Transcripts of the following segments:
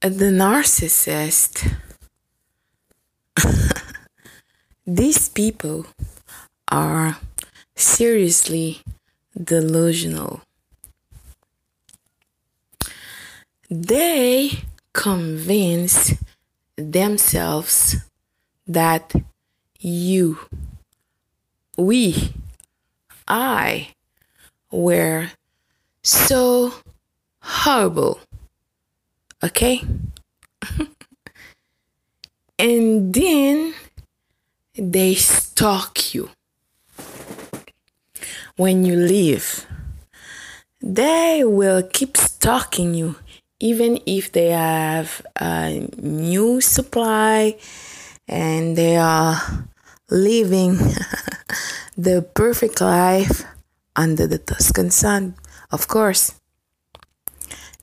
the narcissist, these people are seriously delusional. They convince themselves that you, we, I were so horrible. Okay? and then they stalk you when you leave. They will keep stalking you even if they have a new supply and they are living the perfect life under the Tuscan sun. Of course,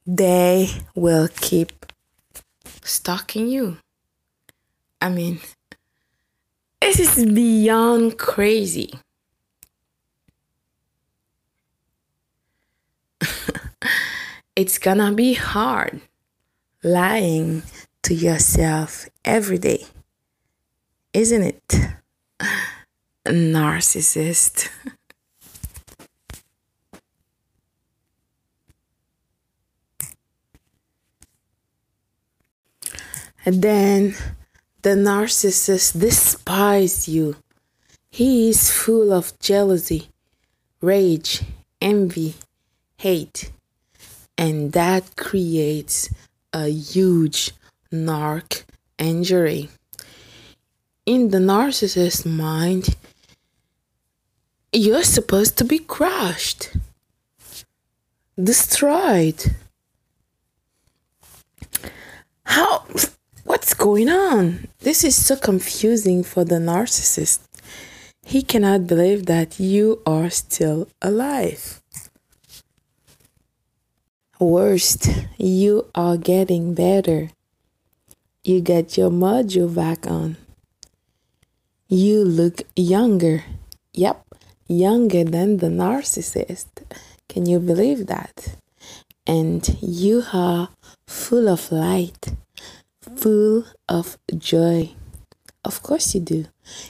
they will keep stalking you. I mean, this is beyond crazy. it's gonna be hard lying to yourself every day, isn't it? Narcissist. then the narcissist despises you. He is full of jealousy, rage, envy, hate, and that creates a huge narc injury. In the narcissist's mind, you're supposed to be crushed, destroyed. How? Going on? This is so confusing for the narcissist. He cannot believe that you are still alive. Worst, you are getting better. You get your mojo back on. You look younger. Yep, younger than the narcissist. Can you believe that? And you are full of light, full of joy. Of course, you do.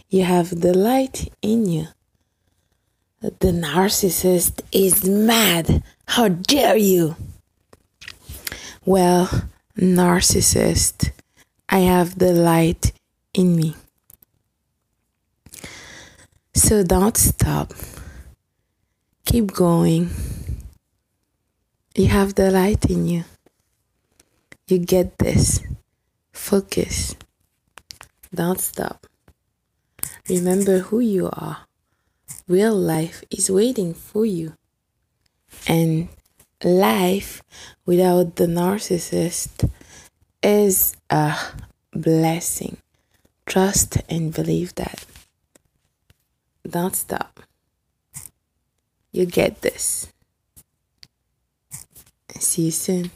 You have the light in you. The narcissist is mad. How dare you? Well, narcissist, I have the light in me. So don't stop. Keep going. You have the light in you. You get this. Focus. Don't stop. Remember who you are. Real life is waiting for you. And life without the narcissist is a blessing. Trust and believe that. Don't stop. You get this. See you soon.